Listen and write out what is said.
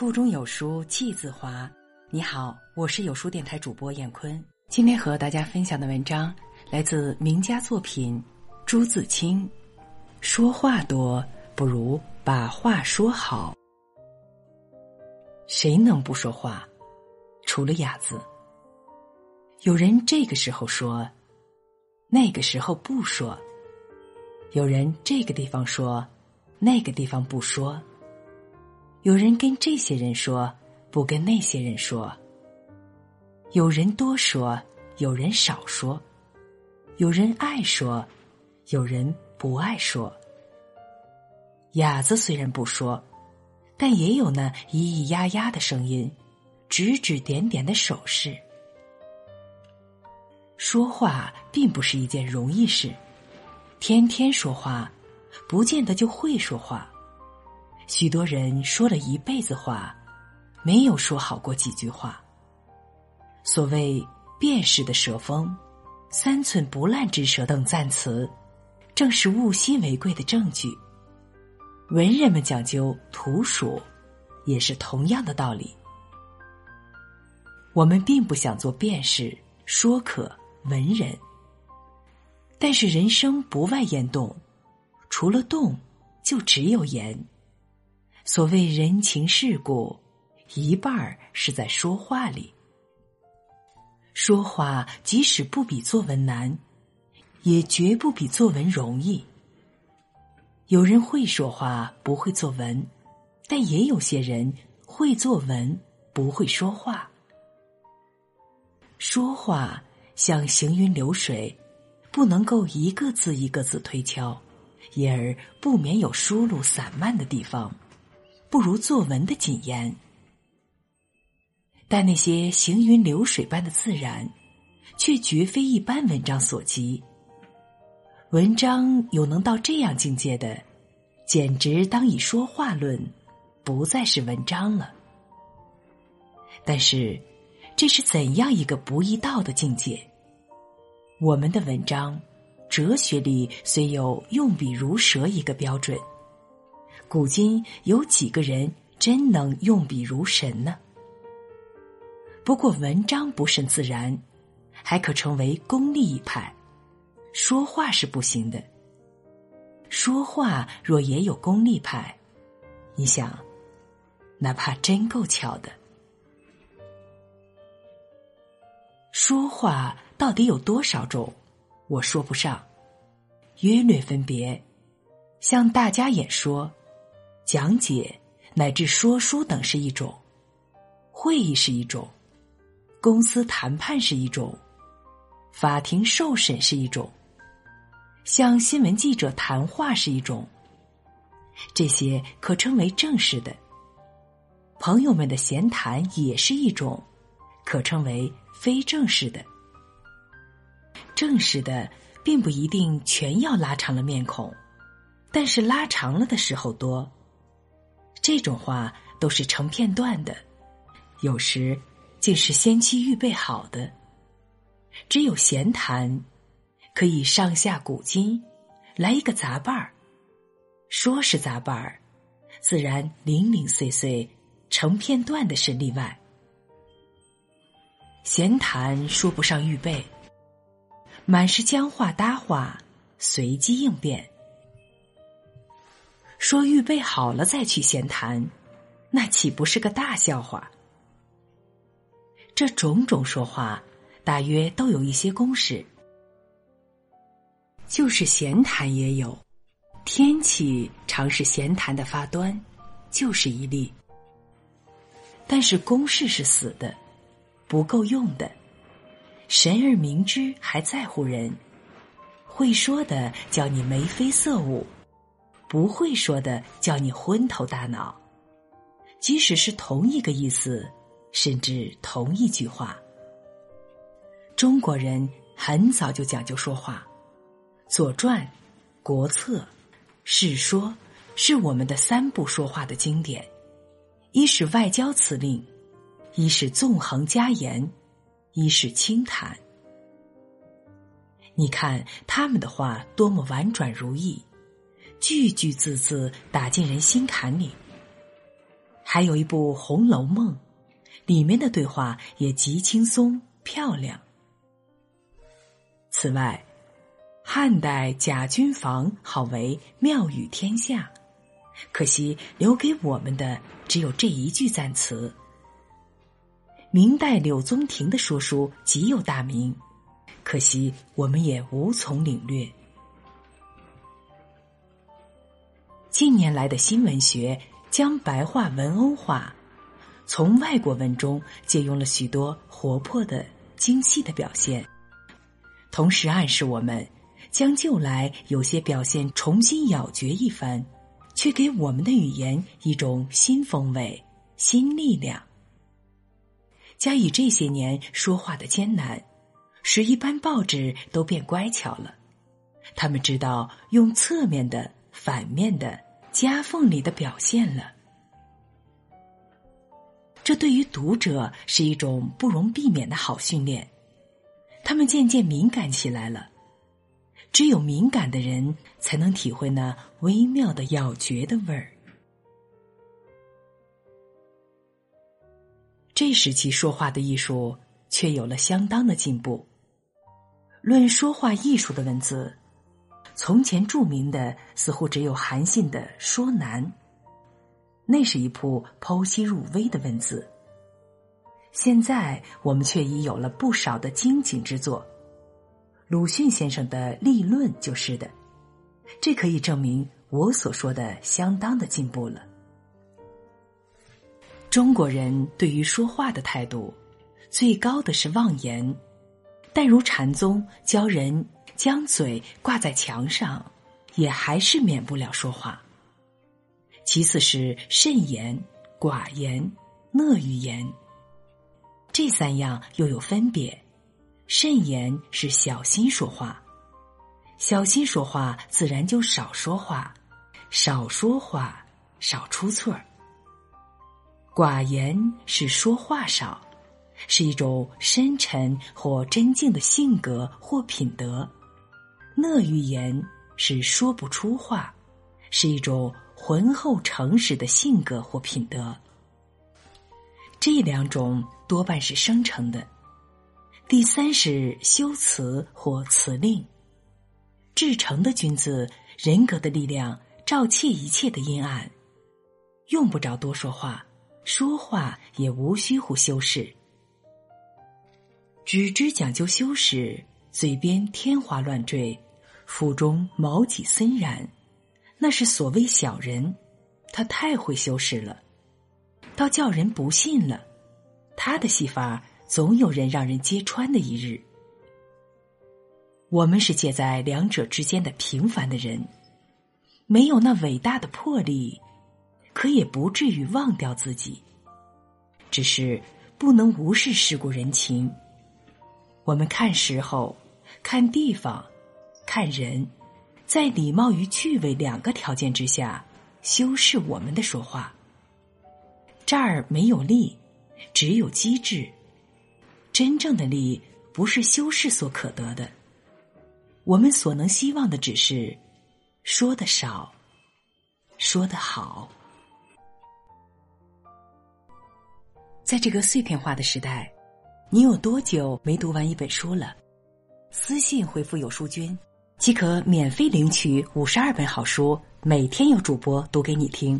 腹中有书气自华。你好，我是有书电台主播燕坤。今天和大家分享的文章来自名家作品朱自清。说话多不如把话说好。谁能不说话？除了哑子。有人这个时候说，那个时候不说；有人这个地方说，那个地方不说。有人跟这些人说，不跟那些人说。有人多说，有人少说，有人爱说，有人不爱说。哑子虽然不说，但也有那咿咿呀呀的声音，指指点点的手势。说话并不是一件容易事，天天说话，不见得就会说话。许多人说了一辈子话，没有说好过几句话。所谓“辨识的舌锋”“三寸不烂之舌”等赞词，正是物稀为贵的证据。文人们讲究图属，也是同样的道理。我们并不想做辩士、说客、文人，但是人生不外言动，除了动，就只有言。所谓人情世故，一半儿是在说话里。说话即使不比作文难，也绝不比作文容易。有人会说话不会作文，但也有些人会作文不会说话。说话像行云流水，不能够一个字一个字推敲，因而不免有疏漏散漫的地方。不如作文的谨严，但那些行云流水般的自然，却绝非一般文章所及。文章有能到这样境界的，简直当以说话论，不再是文章了。但是，这是怎样一个不易到的境界？我们的文章，哲学里虽有用笔如蛇一个标准。古今有几个人真能用笔如神呢？不过文章不甚自然，还可成为功利一派。说话是不行的。说话若也有功利派，你想，哪怕真够巧的。说话到底有多少种？我说不上，约略分别，向大家演说。讲解乃至说书等是一种，会议是一种，公司谈判是一种，法庭受审是一种，向新闻记者谈话是一种。这些可称为正式的。朋友们的闲谈也是一种，可称为非正式的。正式的并不一定全要拉长了面孔，但是拉长了的时候多。这种话都是成片段的，有时竟是先期预备好的。只有闲谈，可以上下古今，来一个杂伴儿。说是杂伴儿，自然零零碎碎成片段的是例外。闲谈说不上预备，满是僵话搭话，随机应变。说预备好了再去闲谈，那岂不是个大笑话？这种种说话，大约都有一些公式。就是闲谈也有，天气常是闲谈的发端，就是一例。但是公式是死的，不够用的。神而明之，还在乎人。会说的，叫你眉飞色舞。不会说的，叫你昏头大脑。即使是同一个意思，甚至同一句话，中国人很早就讲究说话，《左传》《国策》《世说》是我们的三部说话的经典。一是外交辞令，一是纵横家言，一是清谈。你看他们的话多么婉转如意。句句字字打进人心坎里，还有一部《红楼梦》，里面的对话也极轻松漂亮。此外，汉代贾君房好为妙语天下，可惜留给我们的只有这一句赞词。明代柳宗廷的说书极有大名，可惜我们也无从领略。近年来的新文学将白话文欧化，从外国文中借用了许多活泼的、精细的表现，同时暗示我们将旧来有些表现重新咬诀一番，却给我们的语言一种新风味、新力量。加以这些年说话的艰难，使一般报纸都变乖巧了，他们知道用侧面的。反面的夹缝里的表现了，这对于读者是一种不容避免的好训练。他们渐渐敏感起来了，只有敏感的人才能体会那微妙的咬诀的味儿。这时期说话的艺术却有了相当的进步。论说话艺术的文字。从前著名的似乎只有韩信的《说难》，那是一部剖析入微的文字。现在我们却已有了不少的精警之作，鲁迅先生的《立论》就是的。这可以证明我所说的相当的进步了。中国人对于说话的态度，最高的是妄言，但如禅宗教人。将嘴挂在墙上，也还是免不了说话。其次是慎言、寡言、讷语言，这三样又有分别。慎言是小心说话，小心说话自然就少说话，少说话少出错儿。寡言是说话少，是一种深沉或真静的性格或品德。讷语言是说不出话，是一种浑厚诚实的性格或品德。这两种多半是生成的。第三是修辞或辞令。至诚的君子，人格的力量照切一切的阴暗，用不着多说话，说话也无需乎修饰。只知讲究修饰。嘴边天花乱坠，腹中毛戟森然，那是所谓小人。他太会修饰了，倒叫人不信了。他的戏法总有人让人揭穿的一日。我们是介在两者之间的平凡的人，没有那伟大的魄力，可也不至于忘掉自己。只是不能无视世故人情。我们看时候。看地方，看人，在礼貌与趣味两个条件之下，修饰我们的说话。这儿没有力，只有机智。真正的力不是修饰所可得的。我们所能希望的只是说的少，说的好。在这个碎片化的时代，你有多久没读完一本书了？私信回复“有书君”，即可免费领取五十二本好书，每天有主播读给你听。